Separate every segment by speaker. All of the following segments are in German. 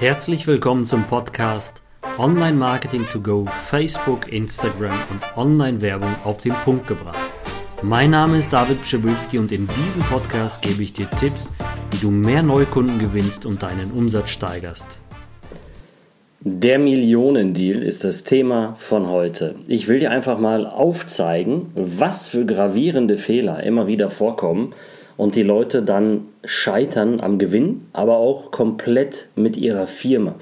Speaker 1: Herzlich willkommen zum Podcast Online Marketing to Go, Facebook, Instagram und Online-Werbung auf den Punkt gebracht. Mein Name ist David Pschibilski und in diesem Podcast gebe ich dir Tipps, wie du mehr Neukunden gewinnst und deinen Umsatz steigerst.
Speaker 2: Der Millionendeal ist das Thema von heute. Ich will dir einfach mal aufzeigen, was für gravierende Fehler immer wieder vorkommen und die Leute dann scheitern am Gewinn, aber auch komplett mit ihrer Firma.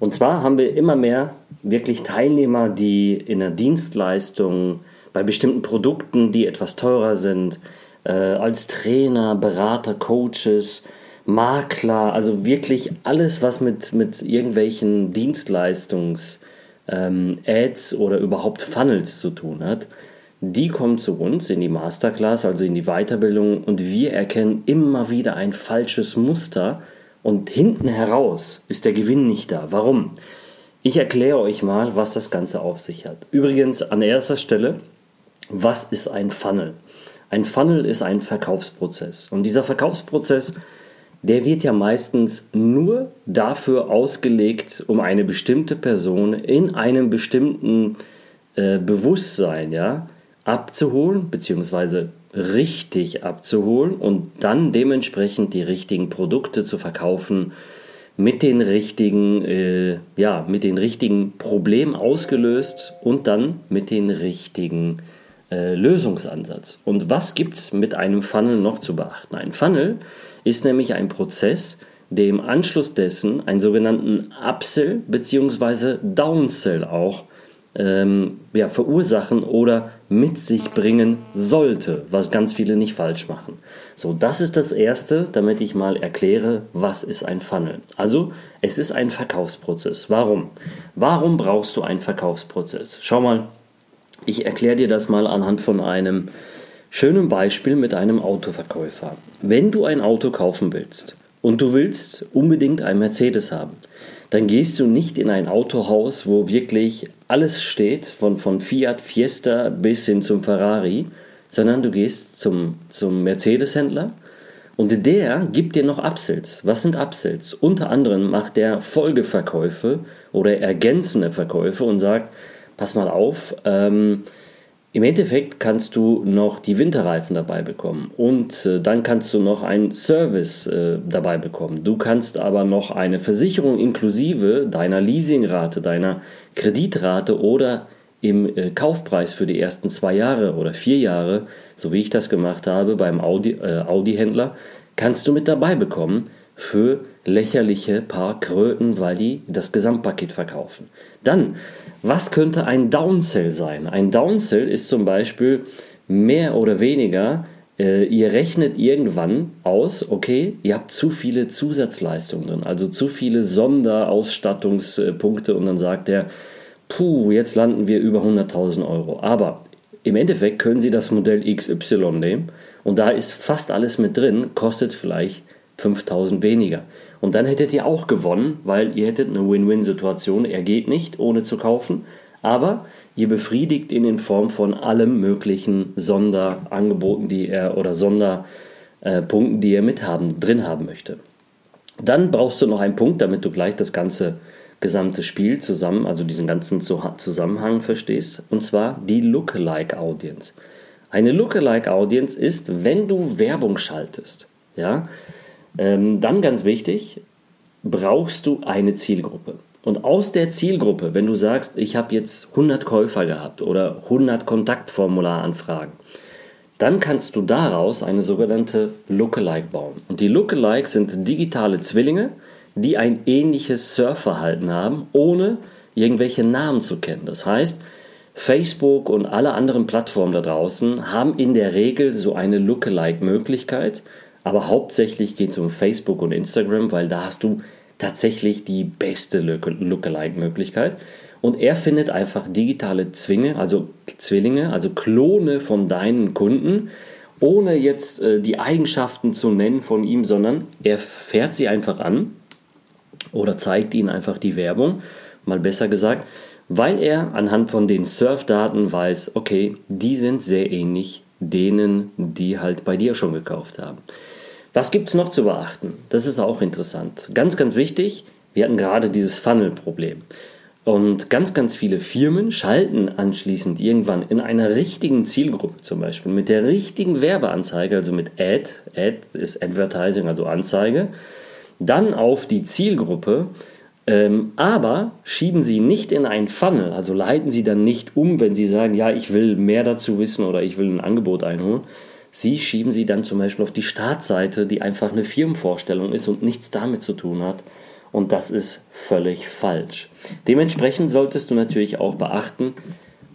Speaker 2: Und zwar haben wir immer mehr wirklich Teilnehmer, die in der Dienstleistung bei bestimmten Produkten, die etwas teurer sind, äh, als Trainer, Berater, Coaches, Makler, also wirklich alles, was mit, mit irgendwelchen Dienstleistungs- ähm, Ads oder überhaupt Funnels zu tun hat, die kommen zu uns in die Masterclass, also in die Weiterbildung und wir erkennen immer wieder ein falsches Muster und hinten heraus ist der Gewinn nicht da. Warum? Ich erkläre euch mal, was das Ganze auf sich hat. Übrigens an erster Stelle, was ist ein Funnel? Ein Funnel ist ein Verkaufsprozess und dieser Verkaufsprozess der wird ja meistens nur dafür ausgelegt, um eine bestimmte Person in einem bestimmten äh, Bewusstsein ja, abzuholen, beziehungsweise richtig abzuholen und dann dementsprechend die richtigen Produkte zu verkaufen, mit den richtigen, äh, ja, mit den richtigen Problemen ausgelöst und dann mit den richtigen äh, Lösungsansatz. Und was gibt es mit einem Funnel noch zu beachten? Ein Funnel ist nämlich ein Prozess, der im Anschluss dessen einen sogenannten Upsell bzw. Downsell auch ähm, ja, verursachen oder mit sich bringen sollte, was ganz viele nicht falsch machen. So, das ist das Erste, damit ich mal erkläre, was ist ein Funnel. Also, es ist ein Verkaufsprozess. Warum? Warum brauchst du einen Verkaufsprozess? Schau mal, ich erkläre dir das mal anhand von einem schönen Beispiel mit einem Autoverkäufer. Wenn du ein Auto kaufen willst und du willst unbedingt ein Mercedes haben, dann gehst du nicht in ein Autohaus, wo wirklich alles steht, von, von Fiat Fiesta bis hin zum Ferrari, sondern du gehst zum, zum Mercedes-Händler und der gibt dir noch Upsells. Was sind Upsells? Unter anderem macht der Folgeverkäufe oder ergänzende Verkäufe und sagt, pass mal auf, ähm, im Endeffekt kannst du noch die Winterreifen dabei bekommen und äh, dann kannst du noch einen Service äh, dabei bekommen. Du kannst aber noch eine Versicherung inklusive deiner Leasingrate, deiner Kreditrate oder im äh, Kaufpreis für die ersten zwei Jahre oder vier Jahre, so wie ich das gemacht habe beim Audi-Händler, Audi kannst du mit dabei bekommen für lächerliche paar Kröten, weil die das Gesamtpaket verkaufen. Dann, was könnte ein Downsell sein? Ein Downsell ist zum Beispiel mehr oder weniger, äh, ihr rechnet irgendwann aus, okay, ihr habt zu viele Zusatzleistungen drin, also zu viele Sonderausstattungspunkte und dann sagt er, puh, jetzt landen wir über 100.000 Euro. Aber im Endeffekt können Sie das Modell XY nehmen und da ist fast alles mit drin, kostet vielleicht 5000 weniger. Und dann hättet ihr auch gewonnen, weil ihr hättet eine Win-Win-Situation. Er geht nicht, ohne zu kaufen, aber ihr befriedigt ihn in Form von allem möglichen Sonderangeboten, die er oder Sonderpunkten, die er mit haben, drin haben möchte. Dann brauchst du noch einen Punkt, damit du gleich das ganze gesamte Spiel zusammen, also diesen ganzen Zusammenhang verstehst, und zwar die Lookalike Audience. Eine Lookalike Audience ist, wenn du Werbung schaltest, ja, ähm, dann ganz wichtig, brauchst du eine Zielgruppe. Und aus der Zielgruppe, wenn du sagst, ich habe jetzt 100 Käufer gehabt oder 100 Kontaktformularanfragen, dann kannst du daraus eine sogenannte Lookalike bauen. Und die Lookalikes sind digitale Zwillinge, die ein ähnliches Surfverhalten haben, ohne irgendwelche Namen zu kennen. Das heißt, Facebook und alle anderen Plattformen da draußen haben in der Regel so eine Lookalike-Möglichkeit, aber hauptsächlich geht es um Facebook und Instagram, weil da hast du tatsächlich die beste Lookalike-Möglichkeit. Und er findet einfach digitale Zwinge, also Zwillinge, also Klone von deinen Kunden, ohne jetzt äh, die Eigenschaften zu nennen von ihm, sondern er fährt sie einfach an oder zeigt ihnen einfach die Werbung, mal besser gesagt, weil er anhand von den Surfdaten weiß, okay, die sind sehr ähnlich denen, die halt bei dir schon gekauft haben. Was gibt es noch zu beachten? Das ist auch interessant. Ganz, ganz wichtig, Wir hatten gerade dieses Funnel-Problem. Und ganz, ganz viele Firmen schalten anschließend irgendwann in einer richtigen Zielgruppe zum Beispiel mit der richtigen Werbeanzeige, also mit Ad, Ad ist Advertising, also Anzeige, dann auf die Zielgruppe, ähm, aber schieben sie nicht in einen Funnel, also leiten sie dann nicht um, wenn sie sagen, ja, ich will mehr dazu wissen oder ich will ein Angebot einholen. Sie schieben sie dann zum Beispiel auf die Startseite, die einfach eine Firmenvorstellung ist und nichts damit zu tun hat und das ist völlig falsch. Dementsprechend solltest du natürlich auch beachten,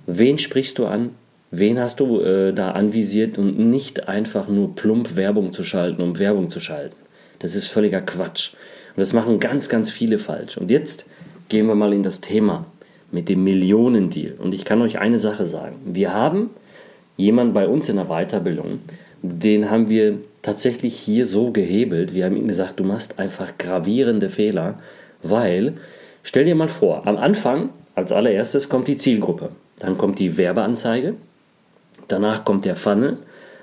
Speaker 2: wen sprichst du an, wen hast du äh, da anvisiert und nicht einfach nur plump Werbung zu schalten, um Werbung zu schalten. Das ist völliger Quatsch. Und das machen ganz, ganz viele falsch. Und jetzt gehen wir mal in das Thema mit dem Millionendeal. Und ich kann euch eine Sache sagen. Wir haben jemanden bei uns in der Weiterbildung, den haben wir tatsächlich hier so gehebelt. Wir haben ihm gesagt, du machst einfach gravierende Fehler, weil, stell dir mal vor, am Anfang, als allererstes kommt die Zielgruppe, dann kommt die Werbeanzeige, danach kommt der Funnel.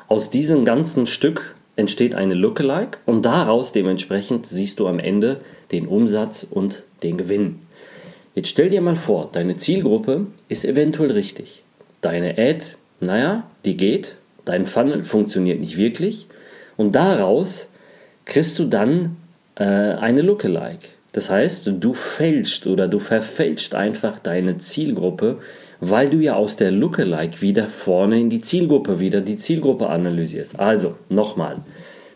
Speaker 2: Aus diesem ganzen Stück entsteht eine Lookalike und daraus dementsprechend siehst du am Ende den Umsatz und den Gewinn. Jetzt stell dir mal vor, deine Zielgruppe ist eventuell richtig. Deine Ad, naja, die geht, dein Funnel funktioniert nicht wirklich und daraus kriegst du dann äh, eine Lookalike. Das heißt, du fälschst oder du verfälscht einfach deine Zielgruppe, weil du ja aus der Lookalike wieder vorne in die Zielgruppe wieder die Zielgruppe analysierst. Also, nochmal,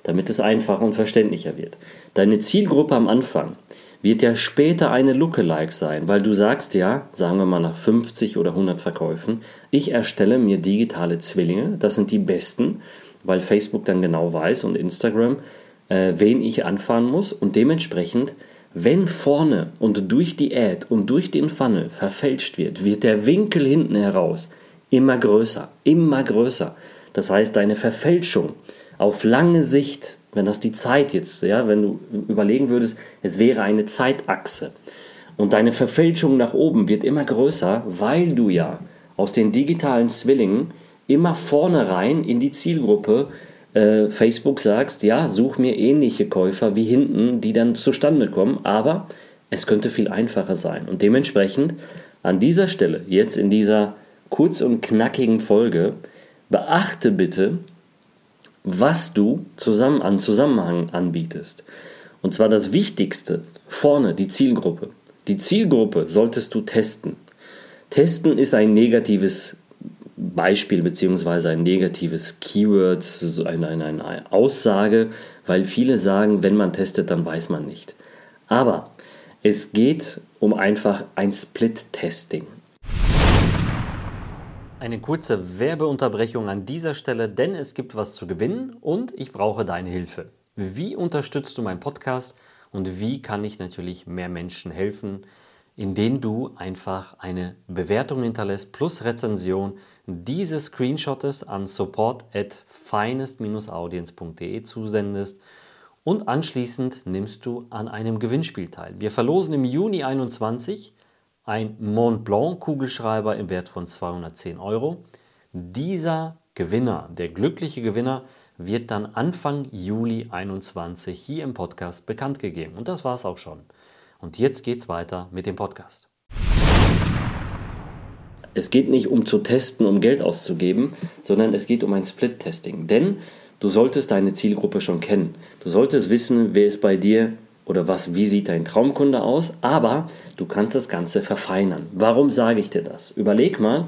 Speaker 2: damit es einfacher und verständlicher wird. Deine Zielgruppe am Anfang wird ja später eine Lookalike sein, weil du sagst ja, sagen wir mal nach 50 oder 100 Verkäufen, ich erstelle mir digitale Zwillinge, das sind die besten weil Facebook dann genau weiß und Instagram, äh, wen ich anfahren muss und dementsprechend, wenn vorne und durch die Ad und durch den Funnel verfälscht wird, wird der Winkel hinten heraus immer größer, immer größer. Das heißt, deine Verfälschung auf lange Sicht, wenn das die Zeit jetzt, ja, wenn du überlegen würdest, es wäre eine Zeitachse und deine Verfälschung nach oben wird immer größer, weil du ja aus den digitalen Zwillingen immer vorne rein in die Zielgruppe äh, Facebook sagst, ja, such mir ähnliche Käufer wie hinten, die dann zustande kommen, aber es könnte viel einfacher sein. Und dementsprechend an dieser Stelle, jetzt in dieser kurz und knackigen Folge, beachte bitte, was du zusammen an Zusammenhang anbietest. Und zwar das Wichtigste, vorne die Zielgruppe. Die Zielgruppe solltest du testen. Testen ist ein negatives Beispiel beziehungsweise ein negatives Keyword, eine, eine, eine Aussage, weil viele sagen, wenn man testet, dann weiß man nicht. Aber es geht um einfach ein Split-Testing.
Speaker 1: Eine kurze Werbeunterbrechung an dieser Stelle, denn es gibt was zu gewinnen und ich brauche deine Hilfe. Wie unterstützt du meinen Podcast und wie kann ich natürlich mehr Menschen helfen, indem du einfach eine Bewertung hinterlässt plus Rezension, diese screenshottest an support at finest-audience.de zusendest und anschließend nimmst du an einem Gewinnspiel teil. Wir verlosen im Juni 21 ein Mont Blanc Kugelschreiber im Wert von 210 Euro. Dieser Gewinner, der glückliche Gewinner, wird dann Anfang Juli 21 hier im Podcast bekannt gegeben. Und das war es auch schon. Und jetzt geht's weiter mit dem Podcast.
Speaker 2: Es geht nicht um zu testen, um Geld auszugeben, sondern es geht um ein Split-Testing. Denn du solltest deine Zielgruppe schon kennen. Du solltest wissen, wer ist bei dir oder was, wie sieht dein Traumkunde aus, aber du kannst das Ganze verfeinern. Warum sage ich dir das? Überleg mal,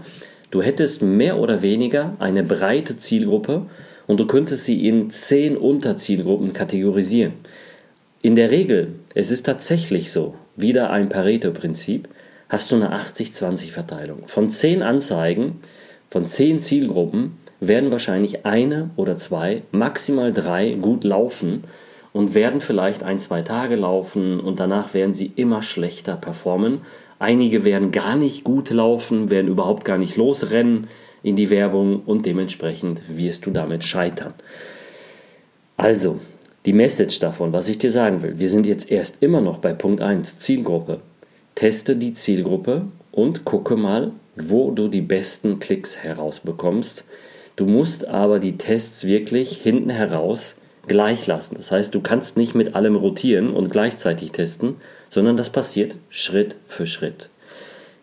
Speaker 2: du hättest mehr oder weniger eine breite Zielgruppe und du könntest sie in zehn Unterzielgruppen kategorisieren. In der Regel, es ist tatsächlich so, wieder ein Pareto-Prinzip, hast du eine 80-20-Verteilung. Von 10 Anzeigen, von 10 Zielgruppen werden wahrscheinlich eine oder zwei, maximal drei gut laufen und werden vielleicht ein, zwei Tage laufen und danach werden sie immer schlechter performen. Einige werden gar nicht gut laufen, werden überhaupt gar nicht losrennen in die Werbung und dementsprechend wirst du damit scheitern. Also, die Message davon, was ich dir sagen will, wir sind jetzt erst immer noch bei Punkt 1, Zielgruppe. Teste die Zielgruppe und gucke mal, wo du die besten Klicks herausbekommst. Du musst aber die Tests wirklich hinten heraus gleich lassen. Das heißt, du kannst nicht mit allem rotieren und gleichzeitig testen, sondern das passiert Schritt für Schritt.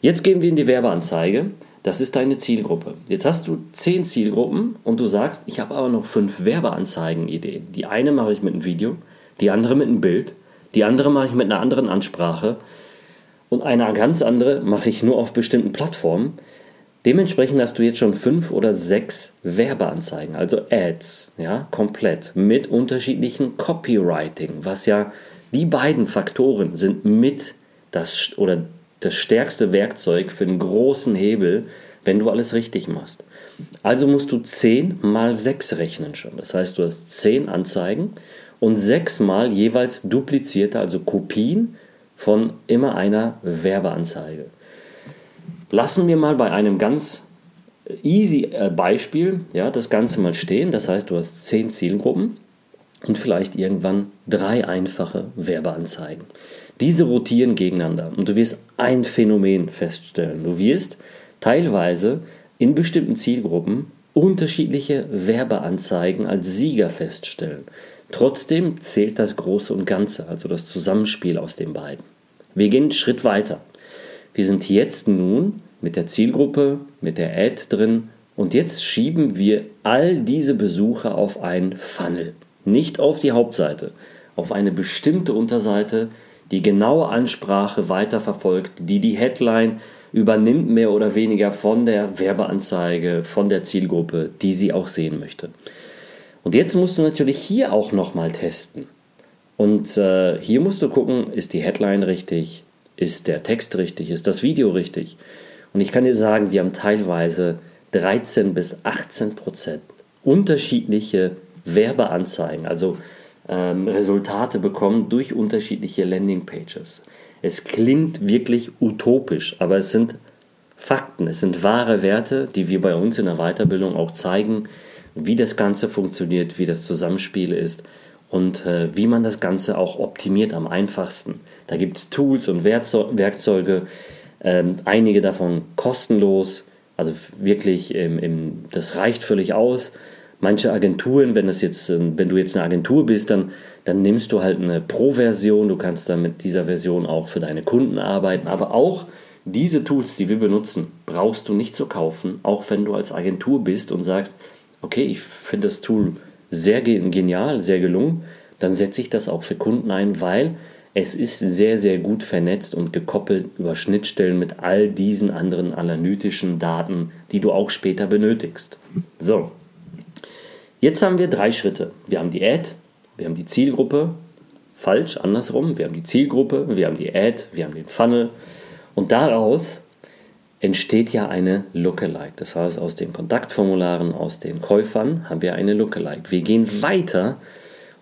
Speaker 2: Jetzt gehen wir in die Werbeanzeige. Das ist deine Zielgruppe. Jetzt hast du zehn Zielgruppen und du sagst, ich habe aber noch fünf Werbeanzeigen-Ideen. Die eine mache ich mit einem Video, die andere mit einem Bild, die andere mache ich mit einer anderen Ansprache und eine ganz andere mache ich nur auf bestimmten Plattformen. Dementsprechend hast du jetzt schon fünf oder sechs Werbeanzeigen, also Ads, ja, komplett mit unterschiedlichen Copywriting, was ja die beiden Faktoren sind mit das oder das stärkste Werkzeug für einen großen Hebel, wenn du alles richtig machst. Also musst du 10 mal 6 rechnen schon. Das heißt, du hast 10 Anzeigen und 6 mal jeweils duplizierte, also Kopien von immer einer Werbeanzeige. Lassen wir mal bei einem ganz easy äh, Beispiel ja, das Ganze mal stehen. Das heißt, du hast 10 Zielgruppen und vielleicht irgendwann drei einfache Werbeanzeigen. Diese rotieren gegeneinander und du wirst ein Phänomen feststellen. Du wirst teilweise in bestimmten Zielgruppen unterschiedliche Werbeanzeigen als Sieger feststellen. Trotzdem zählt das Große und Ganze, also das Zusammenspiel aus den beiden. Wir gehen einen Schritt weiter. Wir sind jetzt nun mit der Zielgruppe, mit der Ad drin und jetzt schieben wir all diese Besucher auf einen Funnel. Nicht auf die Hauptseite, auf eine bestimmte Unterseite, die genaue Ansprache weiterverfolgt, die die Headline übernimmt mehr oder weniger von der Werbeanzeige, von der Zielgruppe, die sie auch sehen möchte. Und jetzt musst du natürlich hier auch nochmal testen. Und äh, hier musst du gucken, ist die Headline richtig, ist der Text richtig, ist das Video richtig. Und ich kann dir sagen, wir haben teilweise 13 bis 18 Prozent unterschiedliche Werbeanzeigen, also ähm, Resultate bekommen durch unterschiedliche Landingpages. Es klingt wirklich utopisch, aber es sind Fakten, es sind wahre Werte, die wir bei uns in der Weiterbildung auch zeigen, wie das Ganze funktioniert, wie das Zusammenspiel ist und äh, wie man das Ganze auch optimiert am einfachsten. Da gibt es Tools und Werkzeuge, ähm, einige davon kostenlos, also wirklich, ähm, im, das reicht völlig aus. Manche Agenturen, wenn es jetzt, ähm, wenn du jetzt eine Agentur bist, dann, dann nimmst du halt eine Pro-Version, du kannst dann mit dieser Version auch für deine Kunden arbeiten, aber auch diese Tools, die wir benutzen, brauchst du nicht zu kaufen, auch wenn du als Agentur bist und sagst, okay, ich finde das Tool sehr genial, sehr gelungen, dann setze ich das auch für Kunden ein, weil es ist sehr, sehr gut vernetzt und gekoppelt über Schnittstellen mit all diesen anderen analytischen Daten, die du auch später benötigst. So, Jetzt haben wir drei Schritte. Wir haben die Ad, wir haben die Zielgruppe, falsch, andersrum. Wir haben die Zielgruppe, wir haben die Ad, wir haben den Funnel. Und daraus entsteht ja eine Lookalike. Das heißt, aus den Kontaktformularen, aus den Käufern haben wir eine Lookalike. Wir gehen weiter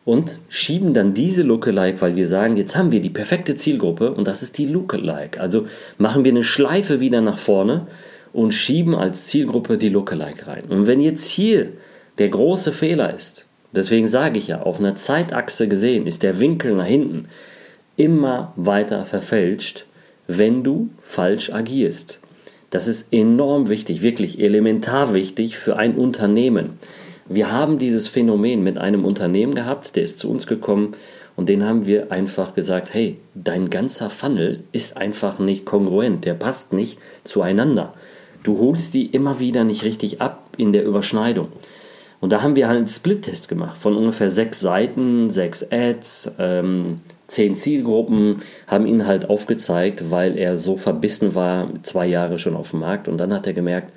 Speaker 2: und schieben dann diese Lookalike, weil wir sagen, jetzt haben wir die perfekte Zielgruppe und das ist die Lookalike. Also machen wir eine Schleife wieder nach vorne und schieben als Zielgruppe die Lookalike rein. Und wenn jetzt hier der große Fehler ist, deswegen sage ich ja, auf einer Zeitachse gesehen ist der Winkel nach hinten immer weiter verfälscht, wenn du falsch agierst. Das ist enorm wichtig, wirklich elementar wichtig für ein Unternehmen. Wir haben dieses Phänomen mit einem Unternehmen gehabt, der ist zu uns gekommen und den haben wir einfach gesagt, hey, dein ganzer Funnel ist einfach nicht kongruent, der passt nicht zueinander. Du holst die immer wieder nicht richtig ab in der Überschneidung. Und da haben wir halt einen Split-Test gemacht von ungefähr sechs Seiten, sechs Ads, ähm, zehn Zielgruppen, haben ihn halt aufgezeigt, weil er so verbissen war, zwei Jahre schon auf dem Markt. Und dann hat er gemerkt,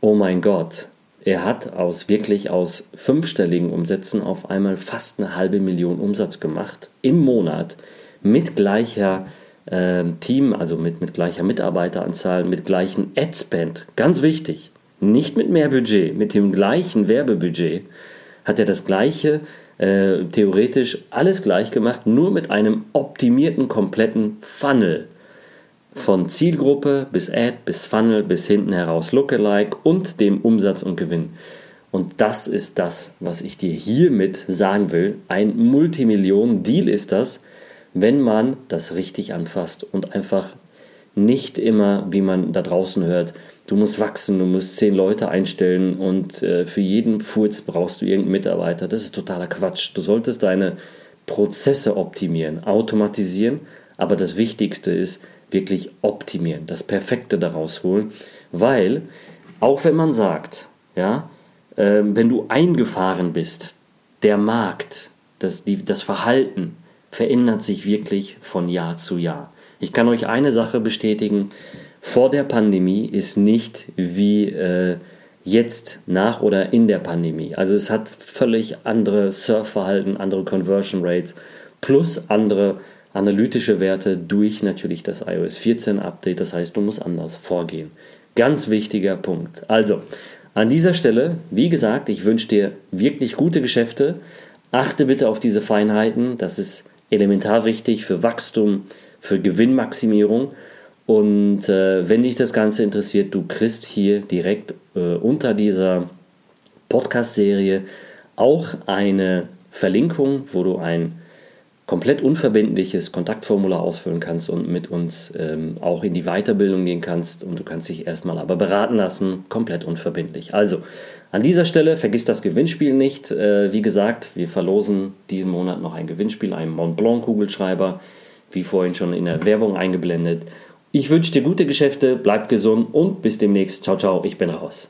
Speaker 2: oh mein Gott, er hat aus wirklich aus fünfstelligen Umsätzen auf einmal fast eine halbe Million Umsatz gemacht im Monat mit gleicher äh, Team, also mit, mit gleicher Mitarbeiteranzahl, mit gleichen Ad-Spend. Ganz wichtig. Nicht mit mehr Budget, mit dem gleichen Werbebudget hat er das gleiche, äh, theoretisch alles gleich gemacht, nur mit einem optimierten, kompletten Funnel. Von Zielgruppe bis Ad, bis Funnel, bis hinten heraus Lookalike und dem Umsatz und Gewinn. Und das ist das, was ich dir hiermit sagen will. Ein Multimillionen-Deal ist das, wenn man das richtig anfasst und einfach nicht immer, wie man da draußen hört, du musst wachsen, du musst zehn Leute einstellen und äh, für jeden Furz brauchst du irgendeinen Mitarbeiter. Das ist totaler Quatsch. Du solltest deine Prozesse optimieren, automatisieren, Aber das Wichtigste ist wirklich optimieren, das Perfekte daraus holen, weil auch wenn man sagt, ja, äh, wenn du eingefahren bist, der Markt, das, die, das Verhalten verändert sich wirklich von Jahr zu Jahr. Ich kann euch eine Sache bestätigen, vor der Pandemie ist nicht wie äh, jetzt nach oder in der Pandemie. Also es hat völlig andere Surfverhalten, andere Conversion Rates plus andere analytische Werte durch natürlich das iOS 14 Update. Das heißt, du musst anders vorgehen. Ganz wichtiger Punkt. Also, an dieser Stelle, wie gesagt, ich wünsche dir wirklich gute Geschäfte. Achte bitte auf diese Feinheiten. Das ist elementar wichtig für Wachstum, für Gewinnmaximierung. Und äh, wenn dich das Ganze interessiert, du kriegst hier direkt äh, unter dieser Podcast-Serie auch eine Verlinkung, wo du ein komplett unverbindliches Kontaktformular ausfüllen kannst und mit uns ähm, auch in die Weiterbildung gehen kannst. Und du kannst dich erstmal aber beraten lassen, komplett unverbindlich. Also an dieser Stelle vergiss das Gewinnspiel nicht. Äh, wie gesagt, wir verlosen diesen Monat noch ein Gewinnspiel, einen Mont Blanc Kugelschreiber, wie vorhin schon in der Werbung eingeblendet. Ich wünsche dir gute Geschäfte, bleib gesund und bis demnächst. Ciao, ciao, ich bin raus.